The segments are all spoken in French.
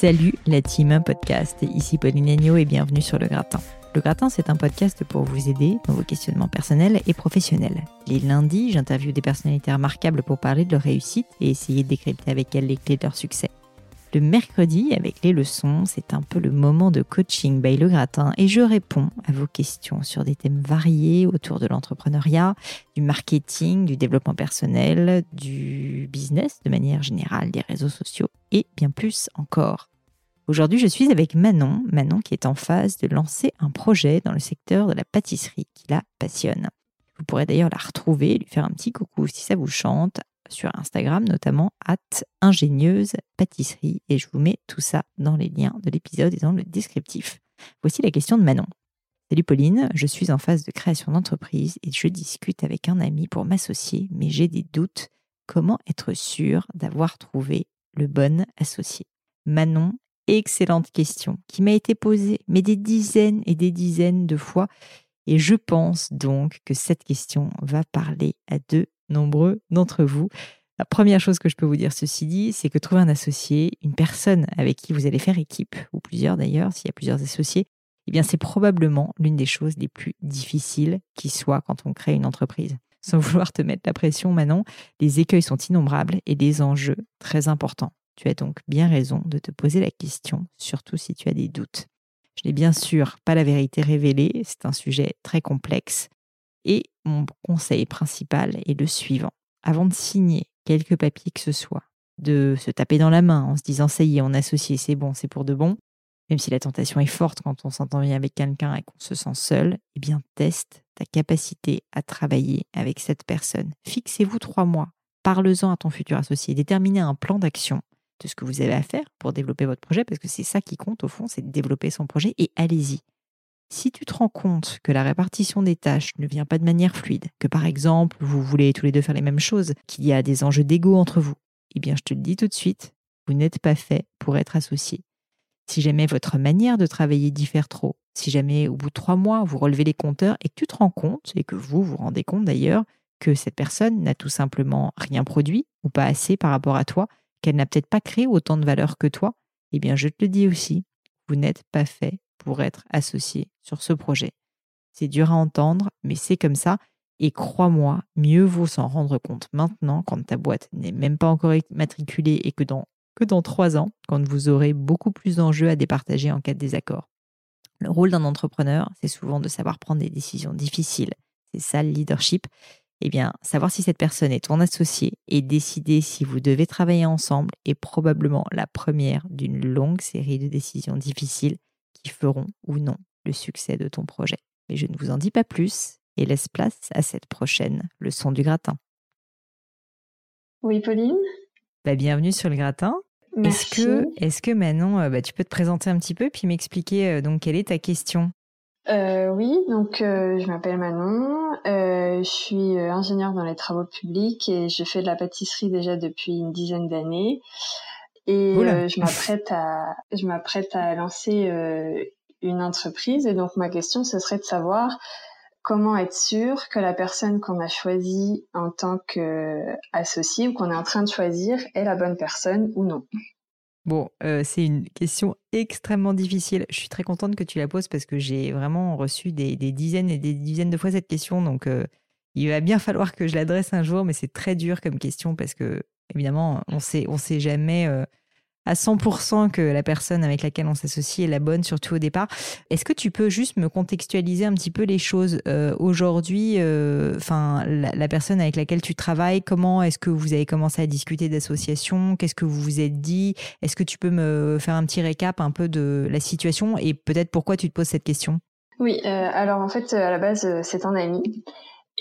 Salut la team podcast, ici Pauline Agneau et bienvenue sur Le Gratin. Le Gratin, c'est un podcast pour vous aider dans vos questionnements personnels et professionnels. Les lundis, j'interviewe des personnalités remarquables pour parler de leur réussite et essayer de décrypter avec elles les clés de leur succès. Le mercredi, avec les leçons, c'est un peu le moment de coaching by Le Gratin et je réponds à vos questions sur des thèmes variés autour de l'entrepreneuriat, du marketing, du développement personnel, du business de manière générale, des réseaux sociaux et bien plus encore. Aujourd'hui, je suis avec Manon, Manon qui est en phase de lancer un projet dans le secteur de la pâtisserie qui la passionne. Vous pourrez d'ailleurs la retrouver, lui faire un petit coucou si ça vous chante sur Instagram, notamment at ingénieuse pâtisserie. Et je vous mets tout ça dans les liens de l'épisode et dans le descriptif. Voici la question de Manon. Salut Pauline, je suis en phase de création d'entreprise et je discute avec un ami pour m'associer, mais j'ai des doutes. Comment être sûr d'avoir trouvé le bon associé? Manon, excellente question qui m'a été posée, mais des dizaines et des dizaines de fois. Et je pense donc que cette question va parler à de nombreux d'entre vous. La première chose que je peux vous dire, ceci dit, c'est que trouver un associé, une personne avec qui vous allez faire équipe, ou plusieurs d'ailleurs, s'il y a plusieurs associés, eh bien c'est probablement l'une des choses les plus difficiles qui soit quand on crée une entreprise. Sans vouloir te mettre la pression, Manon, les écueils sont innombrables et des enjeux très importants. Tu as donc bien raison de te poser la question, surtout si tu as des doutes. Je n'ai bien sûr pas la vérité révélée, c'est un sujet très complexe, et mon conseil principal est le suivant. Avant de signer quelques papiers que ce soit, de se taper dans la main en se disant ça y est, on associe, c'est bon, c'est pour de bon, même si la tentation est forte quand on s'entend bien avec quelqu'un et qu'on se sent seul, eh bien teste ta capacité à travailler avec cette personne. Fixez-vous trois mois, parle-en à ton futur associé, déterminez un plan d'action de ce que vous avez à faire pour développer votre projet, parce que c'est ça qui compte au fond, c'est de développer son projet et allez-y. Si tu te rends compte que la répartition des tâches ne vient pas de manière fluide, que par exemple vous voulez tous les deux faire les mêmes choses, qu'il y a des enjeux d'ego entre vous, eh bien je te le dis tout de suite, vous n'êtes pas fait pour être associé. Si jamais votre manière de travailler diffère trop, si jamais au bout de trois mois vous relevez les compteurs et que tu te rends compte, et que vous vous rendez compte d'ailleurs, que cette personne n'a tout simplement rien produit ou pas assez par rapport à toi, qu'elle n'a peut-être pas créé autant de valeur que toi, eh bien je te le dis aussi, vous n'êtes pas fait pour être associé sur ce projet. C'est dur à entendre, mais c'est comme ça. Et crois-moi, mieux vaut s'en rendre compte maintenant, quand ta boîte n'est même pas encore matriculée et que dans, que dans trois ans, quand vous aurez beaucoup plus d'enjeux à départager en cas de désaccord. Le rôle d'un entrepreneur, c'est souvent de savoir prendre des décisions difficiles. C'est ça le leadership. Eh bien, savoir si cette personne est ton associé et décider si vous devez travailler ensemble est probablement la première d'une longue série de décisions difficiles qui feront ou non le succès de ton projet. Mais je ne vous en dis pas plus et laisse place à cette prochaine leçon du gratin. Oui, Pauline? Bah, Bienvenue sur le gratin. Est-ce que, est que Manon, euh, bah, tu peux te présenter un petit peu puis m'expliquer euh, donc quelle est ta question? Euh, oui, donc je m'appelle Manon, je suis ingénieure dans les travaux publics et je fais de la pâtisserie déjà depuis une dizaine d'années. Et euh, je m'apprête à, je m'apprête à lancer euh, une entreprise. Et donc ma question, ce serait de savoir comment être sûr que la personne qu'on a choisie en tant qu'associé ou qu'on est en train de choisir est la bonne personne ou non. Bon, euh, c'est une question extrêmement difficile. Je suis très contente que tu la poses parce que j'ai vraiment reçu des, dizaines et des dizaines de fois cette question. Donc, euh, il va bien falloir que je l'adresse un jour, mais c'est très dur comme question parce que, évidemment, on sait, on sait jamais euh, à 100% que la personne avec laquelle on s'associe est la bonne, surtout au départ. Est-ce que tu peux juste me contextualiser un petit peu les choses euh, aujourd'hui euh, Enfin, la, personne avec laquelle tu travailles, comment est-ce que vous avez commencé à discuter d'association? Qu'est-ce que vous vous êtes dit? Est-ce que tu peux me faire un petit récap un peu de la situation et peut-être pourquoi tu te poses cette question? Oui, alors en fait, à la base, c'est un ami.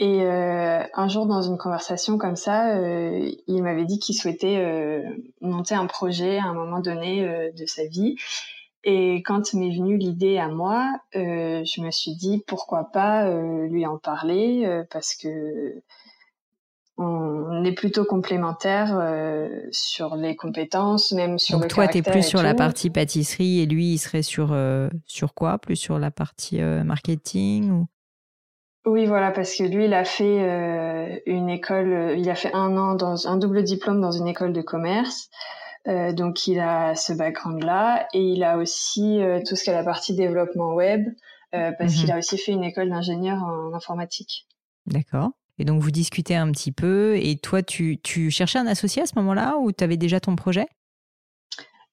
Et euh, un jour, dans une conversation comme ça, euh, il m'avait dit qu'il souhaitait euh, monter un projet à un moment donné de sa vie. Et quand m'est venue l'idée à moi, je me suis dit pourquoi pas lui en parler parce que on est plutôt complémentaires sur les compétences, même sur Donc le toi, tu es plus sur la partie pâtisserie et lui, il serait sur sur quoi? Plus sur la partie marketing ou? Oui, voilà, parce que lui, il a fait euh, une école, euh, il a fait un an dans un double diplôme dans une école de commerce. Euh, donc, il a ce background-là et il a aussi tout ce qui est la partie développement web, parce qu'il mhm. a aussi fait une école d'ingénieur en informatique. D'accord. Et donc, vous discutez un petit peu. Et toi, tu, tu cherchais un associé à ce moment-là ou tu avais déjà ton projet?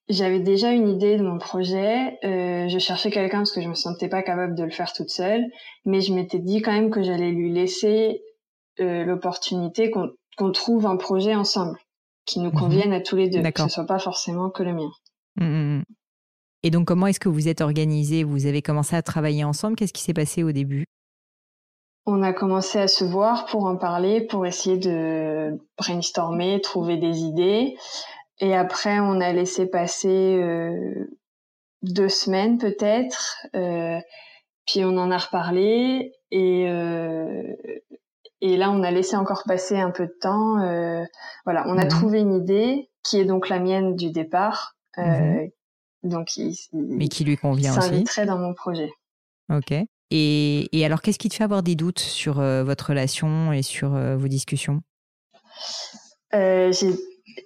J'avais déjà une idée de mon projet. Euh, je cherchais quelqu'un parce que je me sentais pas capable de le faire toute seule, mais je m'étais dit quand même que j'allais lui laisser euh, l'opportunité qu'on trouve un projet ensemble qui nous mhm. convienne à tous les deux, que ce soit pas forcément que le mien. Mmh, mmh, mmh. Et donc, comment est-ce que vous êtes organisés? Vous avez commencé à travailler ensemble? Qu'est-ce qui s'est passé au début? On a commencé à se voir pour en parler, pour essayer de brainstormer, trouver des idées. Et après, on a laissé passer euh, deux semaines peut-être. Euh, puis on en a reparlé et euh, et là on a laissé encore passer un peu de temps. Voilà, on a mhm. trouvé une idée qui est donc la mienne du départ. Mhm. Donc il, mais qui lui convient aussi. très dans mon projet. Ok. Et, et alors qu'est-ce qui te fait avoir des doutes sur votre relation et sur vos discussions? J'ai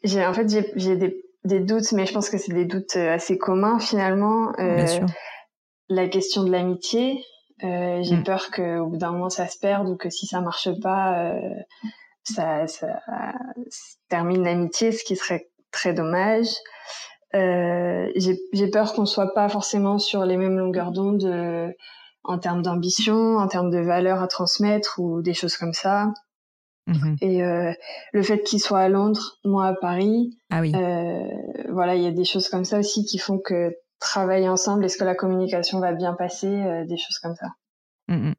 j'ai en fait j'ai des, des doutes, mais je pense que c'est des doutes euh, assez communs finalement. Euh, la question de l'amitié, euh, j'ai mm. peur qu'au bout d'un moment ça se perde ou que si ça marche pas, euh, ça, ça, termine l'amitié, ce qui serait très dommage. J'ai peur qu'on soit pas forcément sur les mêmes longueurs d'onde en termes d'ambition, en termes de valeurs à transmettre ou des choses comme ça. Mmh et euh, le fait qu'il soit à Londres, moi à Paris, ah oui. euh, voilà, il y a des choses comme ça aussi qui font que travailler ensemble, est-ce que la communication va bien passer, euh, des choses comme ça. Mmh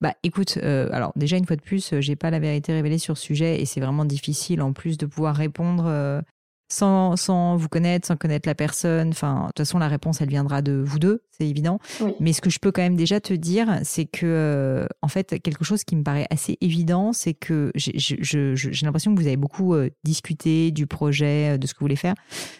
bah écoute, euh, alors déjà une fois de plus, j'ai pas la vérité révélée sur ce sujet et c'est vraiment difficile en plus de pouvoir répondre sans, sans vous connaître, sans connaître la personne. Enfin, de toute façon, la réponse, elle viendra de vous deux, c'est évident. Mais ce que je peux quand même déjà te dire, c'est que, euh, en fait, quelque chose qui me paraît assez évident, c'est que j'ai l'impression que vous avez beaucoup euh, discuté du projet, euh, de ce que vous voulez faire.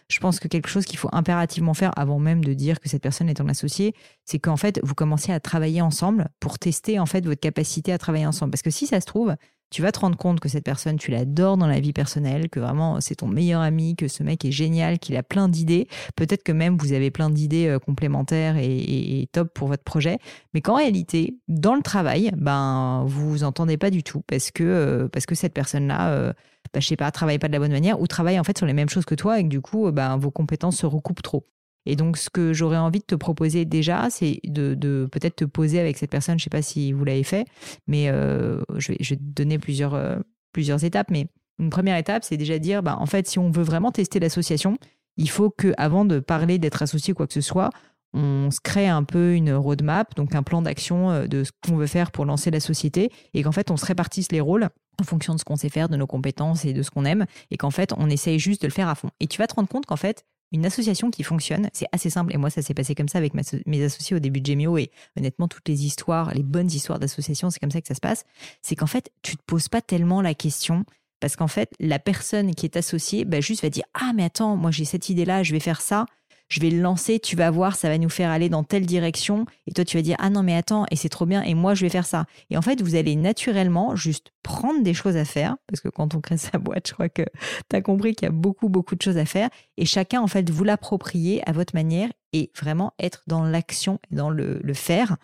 Je pense que quelque chose qu'il faut impérativement faire avant même de dire que cette personne est en associé, c'est qu'en fait, vous commencez à travailler ensemble pour tester, en fait, votre capacité à travailler ensemble. Parce que si ça se trouve, tu vas te rendre compte que cette personne, tu l'adores dans la vie personnelle, que vraiment c'est ton meilleur ami, que ce mec est génial, qu'il a plein d'idées. Peut-être que même vous avez plein d'idées euh, complémentaires et, top pour votre projet, mais qu'en réalité, dans le travail, ben vous vous entendez pas du tout parce que euh, parce que cette personne-là, euh, ben, je sais pas, travaille pas de la bonne manière ou travaille en fait sur les mêmes choses que toi et que du coup, ben vos compétences se recoupent trop. Et donc, ce que j'aurais envie de te proposer déjà, c'est de, peut-être te poser avec cette personne. Je ne sais pas si vous l'avez fait, mais euh, je, vais, je, vais, te donner plusieurs, euh, plusieurs étapes. Mais une première étape, c'est déjà dire, bah, en fait, si on veut vraiment tester l'association, il faut que, avant de parler d'être associé ou quoi que ce soit, on se crée un peu une roadmap, donc un plan d'action euh, de ce qu'on veut faire pour lancer la société, et qu'en fait, on se répartisse les rôles en fonction de ce qu'on sait faire, de nos compétences et de ce qu'on aime, et qu'en fait, on essaye juste de le faire à fond. Et tu vas te rendre compte qu'en fait, une association qui fonctionne, c'est assez simple. Et moi, ça s'est passé comme ça avec mes associés au début de Gemio. Et honnêtement, toutes les histoires, les bonnes histoires d'association, c'est comme ça que ça se passe. C'est qu'en fait, tu te poses pas tellement la question. Parce qu'en fait, la personne qui est associée, bah, juste va dire Ah, mais attends, moi j'ai cette idée-là, je vais faire ça. Je vais le lancer, tu vas voir, ça va nous faire aller dans telle direction. Et toi, tu vas dire, ah non, mais attends, et c'est trop bien, et moi, je vais faire ça. Et en fait, vous allez naturellement juste prendre des choses à faire, parce que quand on crée sa boîte, je crois que tu as compris qu'il y a beaucoup, beaucoup de choses à faire, et chacun, en fait, vous l'approprier à votre manière et vraiment être dans l'action dans le, faire.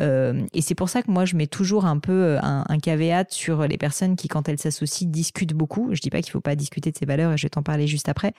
Euh, et c'est pour ça que moi, je mets toujours un peu euh, un, caveat sur les personnes qui, quand elles s'associent, discutent beaucoup. Je dis pas qu'il faut pas discuter de ses valeurs, et je vais t'en parler juste après,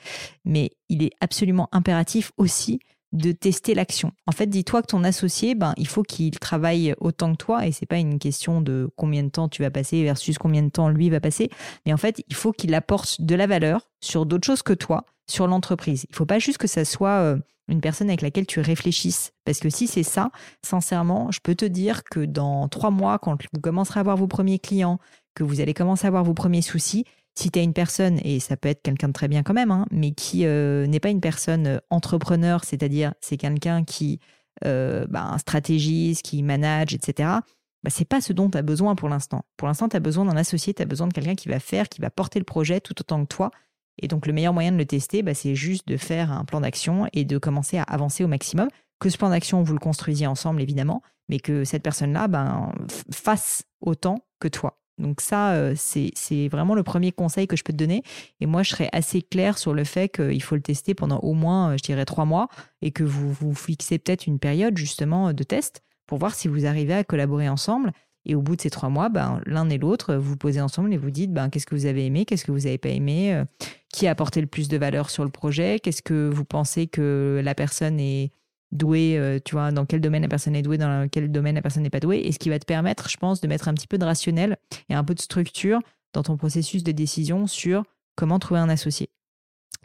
mais il est absolument impératif aussi de tester l'action. En fait, dis-toi que ton associé, ben, il faut qu'il travaille autant que toi, et c'est pas une question de combien de temps tu vas passer versus combien de temps lui va passer, mais en fait, il faut qu'il apporte de la valeur sur d'autres choses que toi, sur l'entreprise. Il faut pas juste que ça soit euh, une personne avec laquelle tu réfléchisses, parce que si c'est ça, sincèrement, je peux te dire que dans trois mois, quand vous commencerez à avoir vos premiers clients, que vous allez commencer à avoir vos premiers soucis, si tu es une personne, et ça peut être quelqu'un de très bien quand même, hein, mais qui euh, n'est pas une personne euh, entrepreneur, c'est-à-dire c'est quelqu'un qui euh, bah, stratégise, qui manage, etc., bah, c'est pas ce dont tu as besoin pour l'instant. Pour l'instant, tu as besoin d'un associé, tu as besoin de quelqu'un qui va faire, qui va porter le projet tout autant que toi. Et donc, le meilleur moyen de le tester, bah, c'est juste de faire un plan d'action et de commencer à avancer au maximum. Que ce plan d'action, vous le construisiez ensemble, évidemment, mais que cette personne-là ben, fasse autant que toi. Donc ça, euh, c'est vraiment le premier conseil que je peux te donner. Et moi, je serais assez claire sur le fait qu'il faut le tester pendant au moins, euh, je dirais, trois mois et que vous vous fixez peut-être une période justement de test pour voir si vous arrivez à collaborer ensemble. Et au bout de ces trois mois, ben, l'un et l'autre, vous vous posez ensemble et vous dites ben, qu'est-ce que vous avez aimé, qu'est-ce que vous n'avez pas aimé, euh, qui a apporté le plus de valeur sur le projet, qu'est-ce que vous pensez que la personne est doué, euh, tu vois, dans quel domaine la personne est douée, dans quel domaine la personne n'est pas douée, et ce qui va te permettre, je pense, de mettre un petit peu de rationnel et un peu de structure dans ton processus de décision sur comment trouver un associé.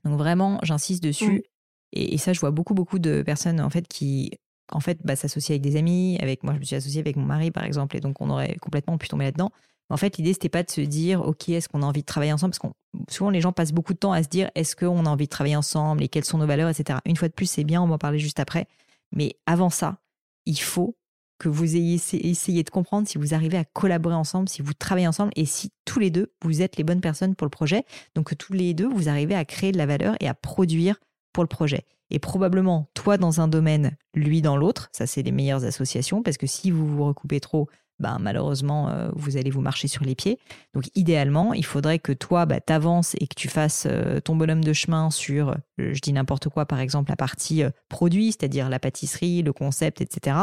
Donc vraiment, j'insiste dessus, et, ça, je vois beaucoup, beaucoup de personnes, en fait, qui, en fait, bah, s'associent avec des amis, avec moi, je me suis associée avec mon mari, par exemple, et donc on aurait complètement pu tomber là-dedans. En fait, l'idée, c'était pas de se dire, OK, est-ce qu'on a envie de travailler ensemble? Parce que souvent, les gens passent beaucoup de temps à se dire, est-ce qu'on a envie de travailler ensemble et quelles sont nos valeurs, etc. Une fois de plus, c'est bien, on va en parler juste après. Mais avant ça, il faut que vous ayez essayé de comprendre si vous arrivez à collaborer ensemble, si vous travaillez ensemble et si tous les deux, vous êtes les bonnes personnes pour le projet. Donc que tous les deux, vous arrivez à créer de la valeur et à produire pour le projet. Et probablement, toi dans un domaine, lui dans l'autre, ça c'est les meilleures associations, parce que si vous vous recoupez trop, ben, malheureusement, euh, vous allez vous marcher sur les pieds. Donc, idéalement, il faudrait que toi, bah, t'avances et que tu fasses euh, ton bonhomme de chemin sur, euh, je dis n'importe quoi, par exemple, la partie produit, c'est-à-dire la pâtisserie, le concept, etc.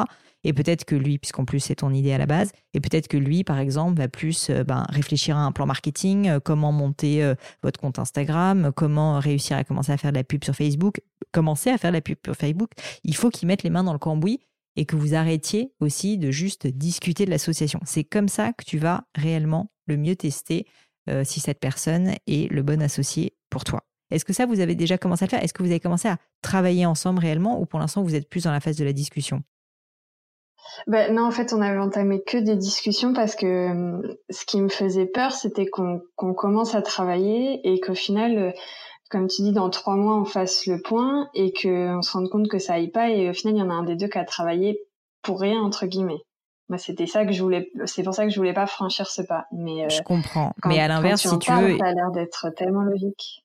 Et peut-être que lui, puisqu'en plus c'est ton idée à la base, et peut-être que lui, par exemple, va plus ben, réfléchir à un plan marketing, comment monter votre compte Instagram, comment réussir à commencer à faire de la pub sur Facebook, commencer à faire de la pub sur Facebook. Il faut qu'il mette les mains dans le cambouis et que vous arrêtiez aussi de juste discuter de l'association. C'est comme ça que tu vas réellement le mieux tester euh, si cette personne est le bon associé pour toi. Est-ce que ça, vous avez déjà commencé à le faire? Est-ce que vous avez commencé à travailler ensemble réellement ou pour l'instant, vous êtes plus dans la phase de la discussion? Ben, non, en fait, on avait entamé que des discussions parce que euh, ce qui me faisait peur, c'était qu'on commence à travailler et qu'au final, euh, comme tu dis, dans trois mois, on fasse le point et qu'on se rende compte que ça aille pas et au final, il y en a un des deux qui a travaillé pour rien, entre guillemets. Moi, c'était ça que je voulais, c'est pour ça que je voulais pas franchir ce pas. Mais, euh, je comprends. mais à l'inverse, si tu veux. Ça a l'air d'être tellement logique.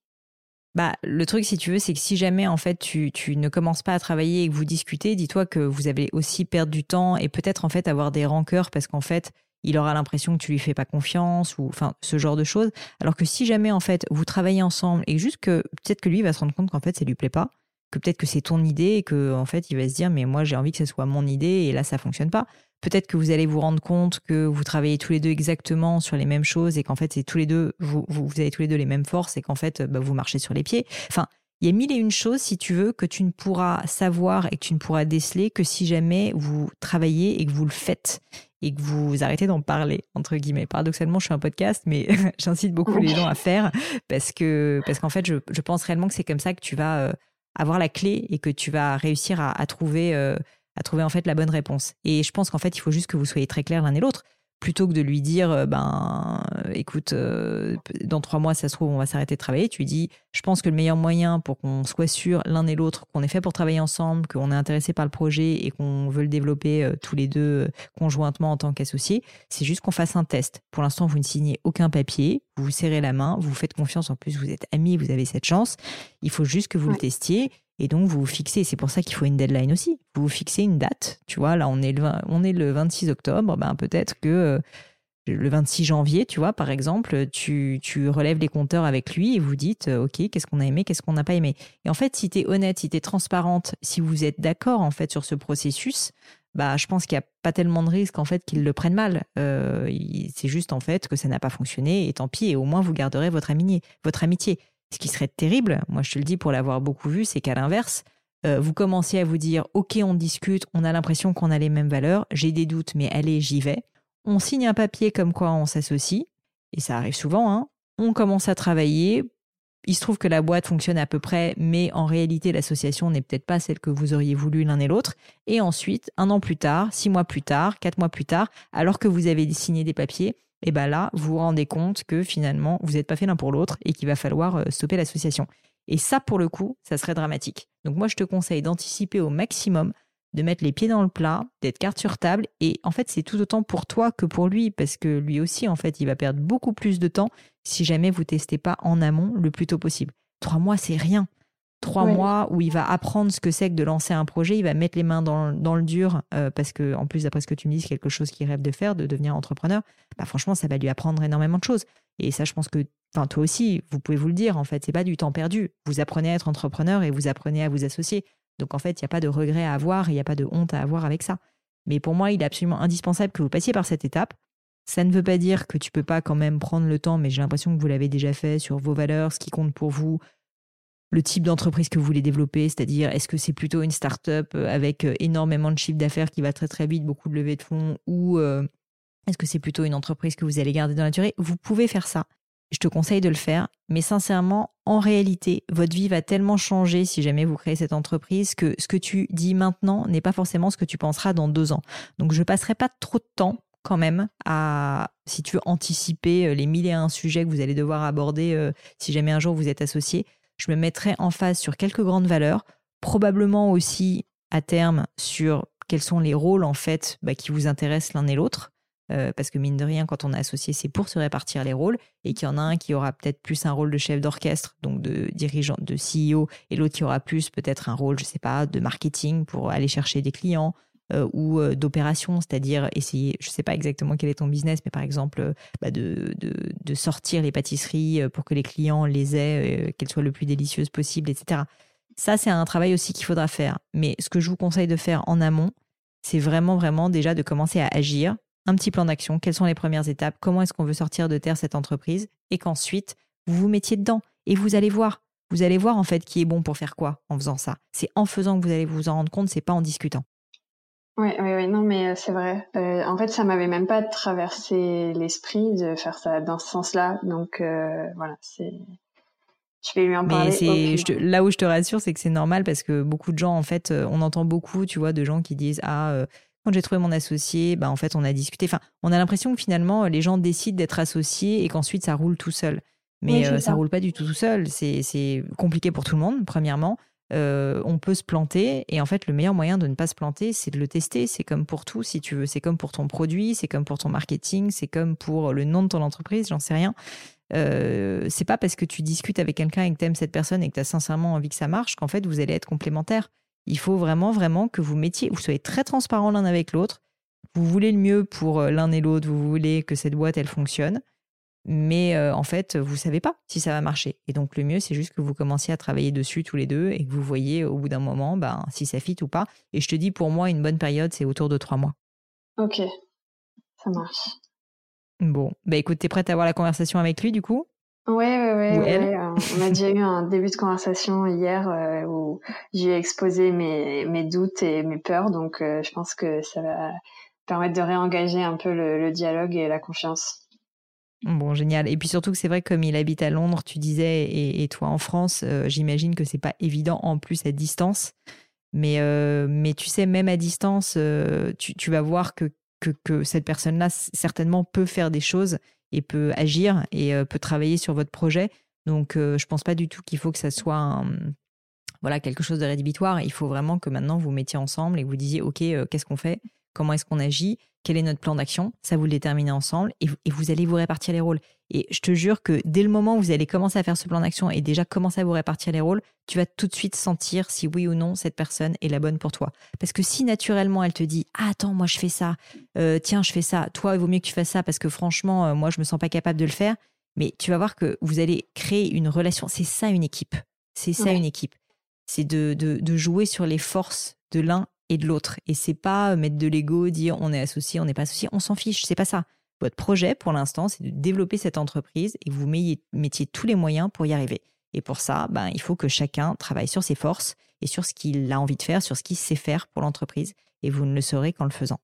Bah, le truc, si tu veux, c'est que si jamais, en fait, tu, tu ne commences pas à travailler et que vous discutez, dis-toi que vous allez aussi perdre du temps et peut-être, en fait, avoir des rancœurs parce qu'en fait, il aura l'impression que tu lui fais pas confiance ou enfin ce genre de choses. Alors que si jamais en fait vous travaillez ensemble et juste que peut-être que lui va se rendre compte qu'en fait ça lui plaît pas, que peut-être que c'est ton idée et que en fait il va se dire mais moi j'ai envie que ce soit mon idée et là ça fonctionne pas. Peut-être que vous allez vous rendre compte que vous travaillez tous les deux exactement sur les mêmes choses et qu'en fait c'est tous les deux vous, vous, avez tous les deux les mêmes forces et qu'en fait bah, vous marchez sur les pieds. Enfin il y a mille et une choses, si tu veux, que tu ne pourras savoir et que tu ne pourras déceler que si jamais vous travaillez et que vous le faites et que vous arrêtez d'en parler, entre guillemets. Paradoxalement, je suis un podcast, mais j'incite beaucoup les gens à faire parce que parce qu'en fait, je, je, pense réellement que c'est comme ça que tu vas euh, avoir la clé et que tu vas réussir à, trouver euh, à trouver en fait la bonne réponse. Et je pense qu'en fait, il faut juste que vous soyez très clairs l'un et l'autre plutôt que de lui dire euh, ben écoute euh, dans trois mois ça se trouve on va s'arrêter de travailler tu lui dis je pense que le meilleur moyen pour qu'on soit sûr l'un et l'autre qu'on est fait pour travailler ensemble qu'on est intéressé par le projet et qu'on veut le développer euh, tous les deux conjointement en tant qu'associés c'est juste qu'on fasse un test pour l'instant vous ne signez aucun papier vous vous serrez la main vous vous faites confiance en plus vous êtes amis vous avez cette chance il faut juste que vous le testiez Et donc, vous vous fixez, c'est pour ça qu'il faut une deadline aussi. Vous vous fixez une date. Tu vois, là, on est le, on est le 26 octobre. Ben, peut-être que euh, le 26 janvier, tu vois, par exemple, tu, tu relèves les compteurs avec lui et vous dites, euh, OK, qu'est-ce qu'on a aimé, qu'est-ce qu'on n'a pas aimé. Et en fait, si tu es honnête, si tu es transparente, si vous êtes d'accord, en fait, sur ce processus, bah, je pense qu'il n'y a pas tellement de risques en fait qu'ils le prennent mal. Euh, c'est juste en fait que ça n'a pas fonctionné et tant pis. Et au moins vous garderez votre amitié. Votre amitié. Ce qui serait terrible, moi je te le dis pour l'avoir beaucoup vu, c'est qu'à l'inverse, euh, vous commencez à vous dire ok on discute, on a l'impression qu'on a les mêmes valeurs, j'ai des doutes mais allez j'y vais. On signe un papier comme quoi on s'associe et ça arrive souvent. Hein. On commence à travailler il se trouve que la boîte fonctionne à peu près, mais en réalité, l'association n'est peut-être pas celle que vous auriez voulu l'un et l'autre. Et ensuite, un an plus tard, six mois plus tard, quatre mois plus tard, alors que vous avez signé des papiers, et bien là, vous vous rendez compte que finalement, vous n'êtes pas fait l'un pour l'autre et qu'il va falloir euh, stopper l'association. Et ça, pour le coup, ça serait dramatique. Donc moi, je te conseille d'anticiper au maximum, de mettre les pieds dans le plat, d'être carte sur table. Et en fait, c'est tout autant pour toi que pour lui, parce que lui aussi, en fait, il va perdre beaucoup plus de temps si jamais vous testez pas en amont le plus tôt possible. Trois mois, c'est rien. Trois mois où il va apprendre ce que c'est que de lancer un projet, il va mettre les mains dans, le dur, euh, parce que, en plus, d'après ce que tu me dis, c'est quelque chose qu'il rêve de faire, de devenir entrepreneur. Bah, franchement, ça va lui apprendre énormément de choses. Et ça, je pense que, enfin, toi aussi, vous pouvez vous le dire, en fait, c'est pas du temps perdu. Vous apprenez à être entrepreneur et vous apprenez à vous associer. Donc, en fait, il n'y a pas de regret à avoir, il n'y a pas de honte à avoir avec ça. Mais pour moi, il est absolument indispensable que vous passiez par cette étape ça ne veut pas dire que tu peux pas quand même prendre le temps, mais j'ai l'impression que vous l'avez déjà fait sur vos valeurs, ce qui compte pour vous, le type d'entreprise que vous voulez développer, c'est-à-dire est-ce que c'est plutôt une start-up euh, avec euh, énormément de chiffre d'affaires qui va très très vite, beaucoup de levées de fonds, ou euh, est-ce que c'est plutôt une entreprise que vous allez garder dans la durée? Vous pouvez faire ça. Je te conseille de le faire, mais sincèrement, en réalité, votre vie va tellement changer si jamais vous créez cette entreprise que ce que tu dis maintenant n'est pas forcément ce que tu penseras dans deux ans. Donc je passerai pas trop de temps quand même à, si tu veux anticiper euh, les mille et un sujets que vous allez devoir aborder euh, si jamais un jour vous êtes associé, je me mettrai en phase sur quelques grandes valeurs, probablement aussi à terme sur quels sont les rôles en fait bah, qui vous intéressent l'un et l'autre. Euh, parce que mine de rien, quand on est associé, c'est pour se répartir les rôles, et qu'il y en a un qui aura peut-être plus un rôle de chef d'orchestre, donc de dirigeant, de CEO, et l'autre qui aura plus peut-être un rôle, je sais pas, de marketing pour aller chercher des clients, euh, ou euh, d'opération, c'est-à-dire essayer, je ne sais pas exactement quel est ton business, mais par exemple bah de, sortir les pâtisseries pour que les clients les aient, qu'elles soient le plus délicieuses possible, etc. Ça, c'est un travail aussi qu'il faudra faire. Mais ce que je vous conseille de faire en amont, c'est vraiment, vraiment déjà de commencer à agir, un petit plan d'action, quelles sont les premières étapes, comment est-ce qu'on veut sortir de terre cette entreprise, et qu'ensuite, vous vous mettiez dedans. Et vous allez voir, vous allez voir en fait qui est bon pour faire quoi en faisant ça. C'est en faisant que vous allez vous en rendre compte, c'est pas en discutant. Oui, oui, oui, non, mais euh, c'est vrai. Euh, en fait, ça m'avait même pas traversé l'esprit de faire ça dans ce sens-là. Donc, euh, voilà, c'est. Je vais lui en parler. Mais c'est là où je te rassure, c'est que c'est normal parce que beaucoup de gens, en fait, on entend beaucoup, tu vois, de gens qui disent ah. Quand j'ai trouvé mon associé, bah en fait on a discuté. Enfin, on a l'impression que finalement les gens décident d'être associés et qu'ensuite ça roule tout seul. Mais ça. ça roule pas du tout tout seul. C'est compliqué pour tout le monde, premièrement. Euh, on peut se planter. Et en fait, le meilleur moyen de ne pas se planter, c'est de le tester. C'est comme pour tout, si tu veux. C'est comme pour ton produit, c'est comme pour ton marketing, c'est comme pour le nom de ton entreprise, j'en sais rien. Euh, c'est pas parce que tu discutes avec quelqu'un et que tu aimes cette personne et que tu as sincèrement envie que ça marche qu'en fait vous allez être complémentaires. Il faut vraiment, vraiment que vous mettiez, vous soyez très transparents l'un avec l'autre. Vous voulez le mieux pour euh, l'un et l'autre, vous voulez que cette boîte elle fonctionne mais euh, en fait, vous savez pas si ça va marcher. Et donc, le mieux, c'est juste que vous commenciez à travailler dessus tous les deux et que vous voyez au bout d'un moment ben, si ça fit ou pas. Et je te dis, pour moi, une bonne période, c'est autour de trois mois. Ok, ça marche. Bon, bah écoute, t'es prête à avoir la conversation avec lui du coup? Ouais, ouais, ouais. ouais. Euh, on a déjà eu un début de conversation hier euh, où j'ai exposé mes, mes doutes et mes peurs, donc je pense que ça va permettre de réengager un peu le dialogue et la confiance. Bon, génial. Et puis surtout que c'est vrai, comme il habite à Londres, tu disais, et, toi en France, euh, j'imagine que c'est pas évident en plus à distance. Mais, euh, mais tu sais, même à distance, euh, tu, vas voir que, que, cette personne-là, certainement, peut faire des choses et peut agir et peut travailler sur votre projet. Donc, je pense pas du tout qu'il faut que ça soit voilà, quelque chose de rédhibitoire. Il faut vraiment que maintenant vous mettiez ensemble et que vous disiez, OK, qu'est-ce qu'on fait? Comment est-ce qu'on agit, quel est notre plan d'action, ça vous le déterminez ensemble et, vous allez vous répartir les rôles. Et je te jure que dès le moment où vous allez commencer à faire ce plan d'action et déjà commencer à vous répartir les rôles, tu vas tout de suite sentir si oui ou non cette personne est la bonne pour toi. Parce que si naturellement elle te dit ah, attends moi je fais ça, euh, tiens je fais ça, toi il vaut mieux que tu fasses ça parce que franchement euh, moi je me sens pas capable de le faire, mais tu vas voir que vous allez créer une relation. C'est ça une équipe. C'est ça une équipe. C'est de, de jouer sur les forces de l'un et de l'autre. Et c'est pas mettre de l'ego, dire on est associé, on n'est pas associé, on s'en fiche, c'est pas ça. Votre projet pour l'instant, c'est de développer cette entreprise et vous mettiez tous les moyens pour y arriver. Et pour ça, ben, il faut que chacun travaille sur ses forces et sur ce qu'il a envie de faire, sur ce qu'il sait faire pour l'entreprise. Et vous ne le saurez qu'en le faisant.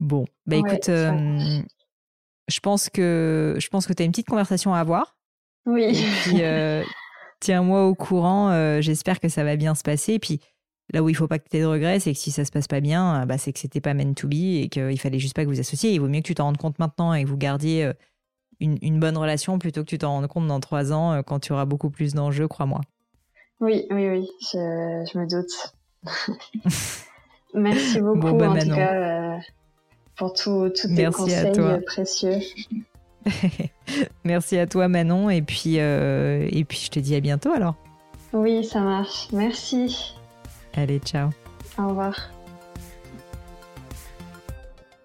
Bon, bah écoute, euh, je pense que je pense que tu as une petite conversation à avoir. Oui. Euh, tiens-moi au courant. Euh, j'espère que ça va bien se passer. Et puis, Là où il faut pas que tu aies de regrets, c'est que si ça se passe pas bien, euh, bah, c'est que c'était pas meant to be et qu'il fallait juste pas que vous associez. Il vaut mieux que tu t'en rendes compte maintenant et que vous gardiez euh, une, bonne relation plutôt que tu t'en rendes compte dans trois ans euh, quand tu auras beaucoup plus d'enjeux, crois-moi. Oui, oui, oui, je, me doute. Merci beaucoup bah, en tout cas pour tous tes conseils précieux. Merci à toi Manon et puis, et puis je te dis à bientôt alors. Oui, ça marche. Merci. Allez, ciao. Au revoir.